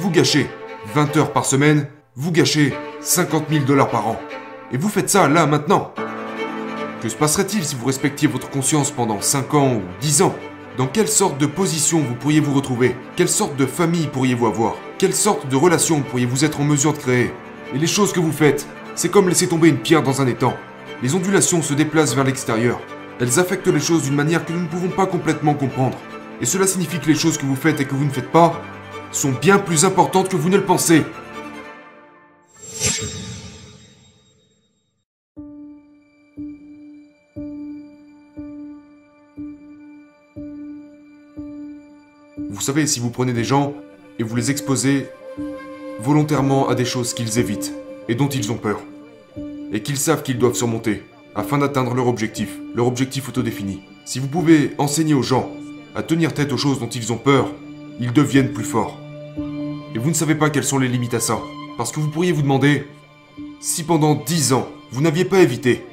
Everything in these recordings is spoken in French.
Vous gâchez 20 heures par semaine, vous gâchez 50 000 dollars par an. Et vous faites ça là maintenant. Que se passerait-il si vous respectiez votre conscience pendant 5 ans ou 10 ans? Dans quelle sorte de position vous pourriez vous retrouver? Quelle sorte de famille pourriez-vous avoir? Quelle sorte de relation pourriez-vous être en mesure de créer? Et les choses que vous faites, c'est comme laisser tomber une pierre dans un étang. Les ondulations se déplacent vers l'extérieur. Elles affectent les choses d'une manière que nous ne pouvons pas complètement comprendre. Et cela signifie que les choses que vous faites et que vous ne faites pas sont bien plus importantes que vous ne le pensez. Vous savez, si vous prenez des gens et vous les exposez volontairement à des choses qu'ils évitent et dont ils ont peur, et qu'ils savent qu'ils doivent surmonter afin d'atteindre leur objectif, leur objectif autodéfini. Si vous pouvez enseigner aux gens à tenir tête aux choses dont ils ont peur, ils deviennent plus forts. Et vous ne savez pas quelles sont les limites à ça. Parce que vous pourriez vous demander, si pendant 10 ans, vous n'aviez pas évité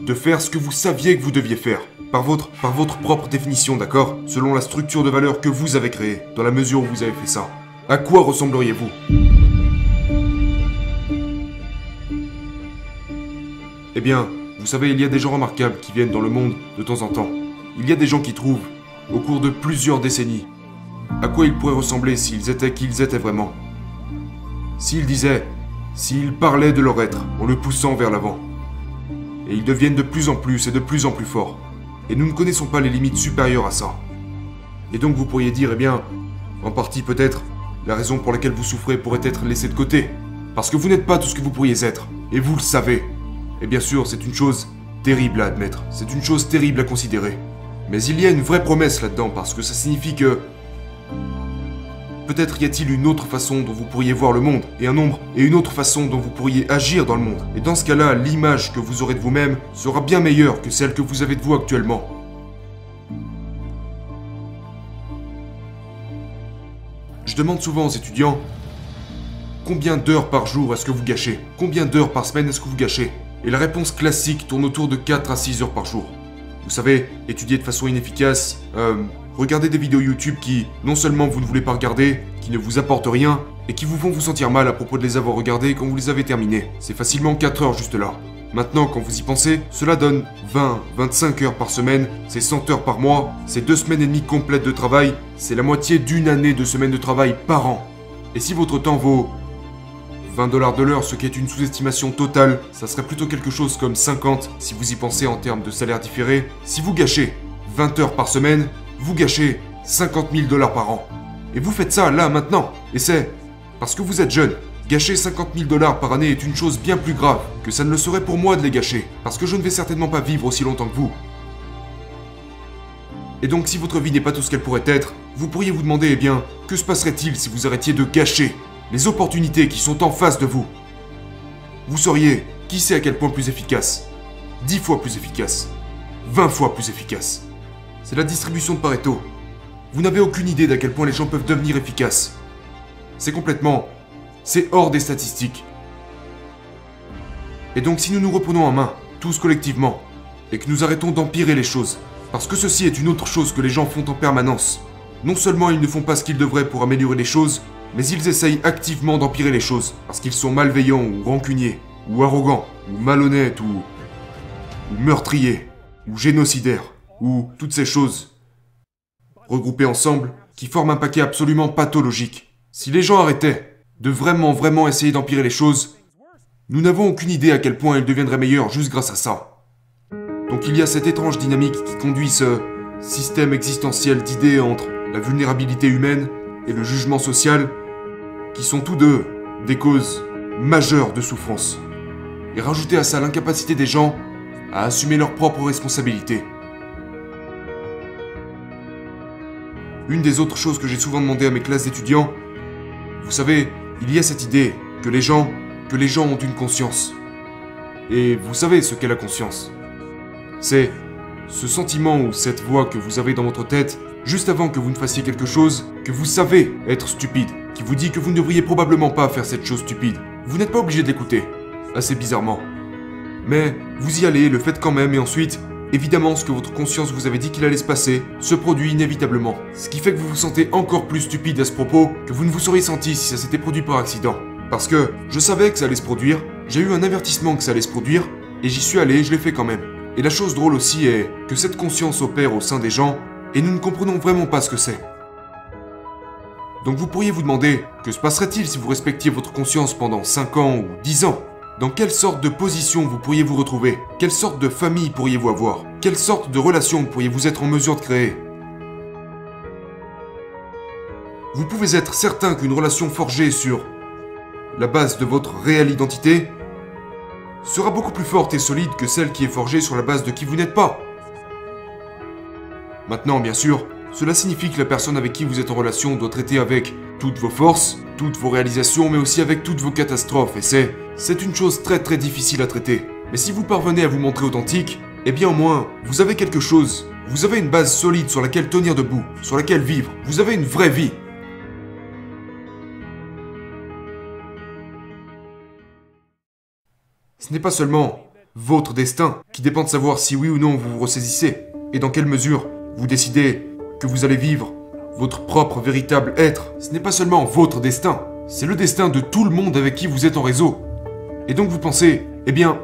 de faire ce que vous saviez que vous deviez faire, par votre, par votre propre définition, d'accord? Selon la structure de valeur que vous avez créée, dans la mesure où vous avez fait ça, à quoi ressembleriez-vous? Eh bien, vous savez, il y a des gens remarquables qui viennent dans le monde de temps en temps. Il y a des gens qui trouvent, au cours de plusieurs décennies, à quoi ils pourraient ressembler s'ils étaient qui ils étaient vraiment? S'ils disaient, s'ils parlaient de leur être en le poussant vers l'avant. Et ils deviennent de plus en plus et de plus en plus forts. Et nous ne connaissons pas les limites supérieures à ça. Et donc vous pourriez dire, eh bien, en partie peut-être, la raison pour laquelle vous souffrez pourrait être laissée de côté. Parce que vous n'êtes pas tout ce que vous pourriez être. Et vous le savez. Et bien sûr, c'est une chose terrible à admettre. C'est une chose terrible à considérer. Mais il y a une vraie promesse là-dedans, parce que ça signifie que Peut-être y a-t-il une autre façon dont vous pourriez voir le monde, et un nombre, et une autre façon dont vous pourriez agir dans le monde. Et dans ce cas-là, l'image que vous aurez de vous-même sera bien meilleure que celle que vous avez de vous actuellement. Je demande souvent aux étudiants Combien d'heures par jour est-ce que vous gâchez? Combien d'heures par semaine est-ce que vous gâchez? Et la réponse classique tourne autour de 4 à 6 heures par jour. Vous savez, étudier de façon inefficace, euh, regarder des vidéos YouTube qui, non seulement vous ne voulez pas regarder, qui ne vous apportent rien, et qui vous font vous sentir mal à propos de les avoir regardés quand vous les avez terminés. C'est facilement 4 heures juste là. Maintenant, quand vous y pensez, cela donne 20, 25 heures par semaine, c'est 100 heures par mois, c'est 2 semaines et demie complètes de travail, c'est la moitié d'une année de semaines de travail par an. Et si votre temps vaut 20 dollars de l'heure, ce qui est une sous-estimation totale, ça serait plutôt quelque chose comme 50 si vous y pensez en termes de salaire différé. Si vous gâchez 20 heures par semaine, vous gâchez 50 000 dollars par an. Et vous faites ça là maintenant. Et c'est parce que vous êtes jeune. Gâcher 50 000 dollars par année est une chose bien plus grave que ça ne le serait pour moi de les gâcher, parce que je ne vais certainement pas vivre aussi longtemps que vous. Et donc si votre vie n'est pas tout ce qu'elle pourrait être, vous pourriez vous demander, eh bien, que se passerait-il si vous arrêtiez de gâcher les opportunités qui sont en face de vous? Vous seriez, qui sait à quel point plus efficace 10 fois plus efficace 20 fois plus efficace c'est la distribution de Pareto. Vous n'avez aucune idée d'à quel point les gens peuvent devenir efficaces. C'est complètement... C'est hors des statistiques. Et donc si nous nous reprenons en main, tous collectivement, et que nous arrêtons d'empirer les choses, parce que ceci est une autre chose que les gens font en permanence, non seulement ils ne font pas ce qu'ils devraient pour améliorer les choses, mais ils essayent activement d'empirer les choses, parce qu'ils sont malveillants ou rancuniers, ou arrogants, ou malhonnêtes, ou... ou meurtriers, ou génocidaires ou toutes ces choses regroupées ensemble qui forment un paquet absolument pathologique. Si les gens arrêtaient de vraiment vraiment essayer d'empirer les choses, nous n'avons aucune idée à quel point ils deviendraient meilleurs juste grâce à ça. Donc il y a cette étrange dynamique qui conduit ce système existentiel d'idées entre la vulnérabilité humaine et le jugement social, qui sont tous deux des causes majeures de souffrance. Et rajouter à ça l'incapacité des gens à assumer leurs propres responsabilités. Une des autres choses que j'ai souvent demandé à mes classes d'étudiants, vous savez, il y a cette idée que les gens, ont une conscience. Et vous savez ce qu'est la conscience. C'est ce sentiment ou cette voix que vous avez dans votre tête juste avant que vous ne fassiez quelque chose que vous savez être stupide, qui vous dit que vous ne devriez probablement pas faire cette chose stupide. Vous n'êtes pas obligé de l'écouter, assez bizarrement. Mais vous y allez, le faites quand même et ensuite, évidemment ce que votre conscience vous avait dit qu'il allait se passer se produit inévitablement. Ce qui fait que vous vous sentez encore plus stupide à ce propos que vous ne vous seriez senti si ça s'était produit par accident. Parce que je savais que ça allait se produire, j'ai eu un avertissement que ça allait se produire, et j'y suis allé et je l'ai fait quand même. Et la chose drôle aussi est que cette conscience opère au sein des gens, et nous ne comprenons vraiment pas ce que c'est. Donc vous pourriez vous demander, que se passerait-il si vous respectiez votre conscience pendant 5 ans ou 10 ans? Dans quelle sorte de position vous pourriez vous retrouver? Quelle sorte de famille pourriez-vous avoir? Quelle sorte de relation pourriez-vous être en mesure de créer? Vous pouvez être certain qu'une relation forgée sur la base de votre réelle identité sera beaucoup plus forte et solide que celle qui est forgée sur la base de qui vous n'êtes pas. Maintenant, bien sûr, cela signifie que la personne avec qui vous êtes en relation doit traiter avec toutes vos forces, toutes vos réalisations, mais aussi avec toutes vos catastrophes, et c'est... c'est une chose très très difficile à traiter. Mais si vous parvenez à vous montrer authentique, eh bien au moins, vous avez quelque chose. Vous avez une base solide sur laquelle tenir debout, sur laquelle vivre. Vous avez une vraie vie. Ce n'est pas seulement votre destin qui dépend de savoir si oui ou non vous vous ressaisissez, et dans quelle mesure vous décidez que vous allez vivre votre propre véritable être. Ce n'est pas seulement votre destin, c'est le destin de tout le monde avec qui vous êtes en réseau. Et donc vous pensez, eh bien,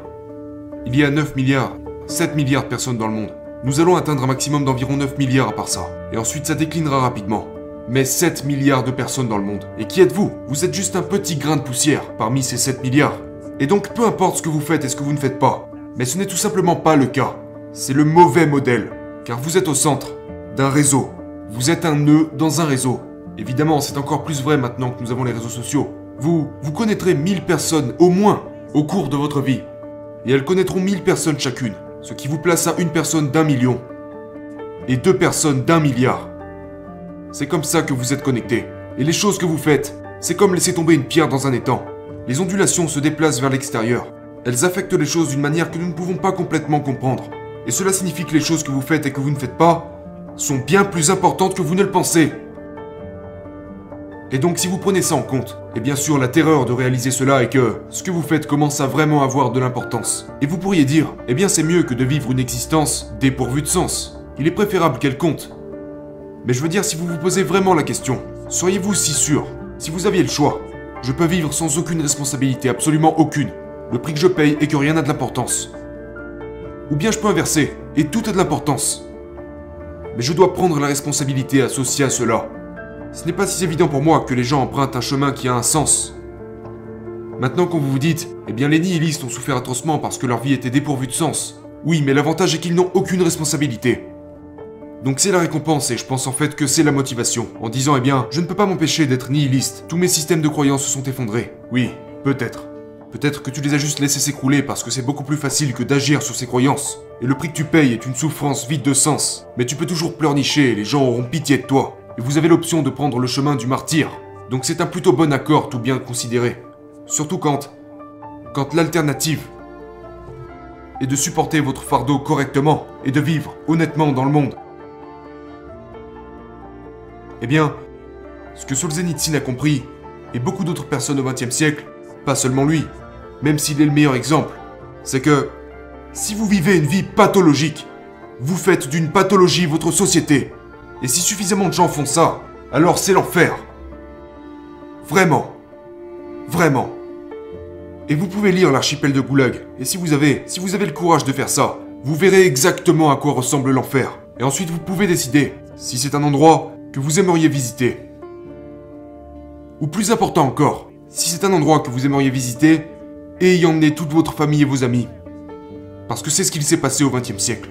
il y a 9 milliards, 7 milliards de personnes dans le monde. Nous allons atteindre un maximum d'environ 9 milliards à part ça. Et ensuite ça déclinera rapidement. Mais 7 milliards de personnes dans le monde. Et qui êtes-vous? Vous êtes juste un petit grain de poussière parmi ces 7 milliards. Et donc peu importe ce que vous faites et ce que vous ne faites pas. Mais ce n'est tout simplement pas le cas. C'est le mauvais modèle. Car vous êtes au centre d'un réseau. Vous êtes un nœud dans un réseau. Évidemment, c'est encore plus vrai maintenant que nous avons les réseaux sociaux. Vous, vous connaîtrez 1000 personnes au moins au cours de votre vie. Et elles connaîtront 1000 personnes chacune, ce qui vous place à une personne d'un million. Et deux personnes d'un milliard. C'est comme ça que vous êtes connectés. Et les choses que vous faites, c'est comme laisser tomber une pierre dans un étang. Les ondulations se déplacent vers l'extérieur. Elles affectent les choses d'une manière que nous ne pouvons pas complètement comprendre. Et cela signifie que les choses que vous faites et que vous ne faites pas sont bien plus importantes que vous ne le pensez. Et donc si vous prenez ça en compte, et bien sûr la terreur de réaliser cela est que ce que vous faites commence à vraiment avoir de l'importance. Et vous pourriez dire, eh bien c'est mieux que de vivre une existence dépourvue de sens. Il est préférable qu'elle compte. Mais je veux dire, si vous vous posez vraiment la question, seriez-vous si sûr, si vous aviez le choix, je peux vivre sans aucune responsabilité, absolument aucune. Le prix que je paye est que rien n'a de l'importance. Ou bien je peux inverser, et tout a de l'importance. Mais je dois prendre la responsabilité associée à cela. Ce n'est pas si évident pour moi que les gens empruntent un chemin qui a un sens. Maintenant quand vous vous dites, eh bien les nihilistes ont souffert atrocement parce que leur vie était dépourvue de sens. Oui, mais l'avantage est qu'ils n'ont aucune responsabilité. Donc c'est la récompense et je pense en fait que c'est la motivation. En disant, eh bien, je ne peux pas m'empêcher d'être nihiliste. Tous mes systèmes de croyances se sont effondrés. Oui, peut-être. Peut-être que tu les as juste laissés s'écrouler parce que c'est beaucoup plus facile que d'agir sur ces croyances. Et le prix que tu payes est une souffrance vide de sens. Mais tu peux toujours pleurnicher et les gens auront pitié de toi. Et vous avez l'option de prendre le chemin du martyr. Donc c'est un plutôt bon accord tout bien considéré. Surtout quand... Quand l'alternative est de supporter votre fardeau correctement et de vivre honnêtement dans le monde. Eh bien, ce que Solzhenitsyn a compris, et beaucoup d'autres personnes au XXe siècle, pas seulement lui, même s'il est le meilleur exemple, c'est que si vous vivez une vie pathologique, vous faites d'une pathologie votre société. Et si suffisamment de gens font ça, alors c'est l'enfer. Vraiment. Vraiment. Et vous pouvez lire l'archipel de Goulag, et si vous avez, si vous avez le courage de faire ça, vous verrez exactement à quoi ressemble l'enfer. Et ensuite vous pouvez décider si c'est un endroit que vous aimeriez visiter. Ou plus important encore, si c'est un endroit que vous aimeriez visiter, et y emmener toute votre famille et vos amis. Parce que c'est ce qu'il s'est passé au XXe siècle.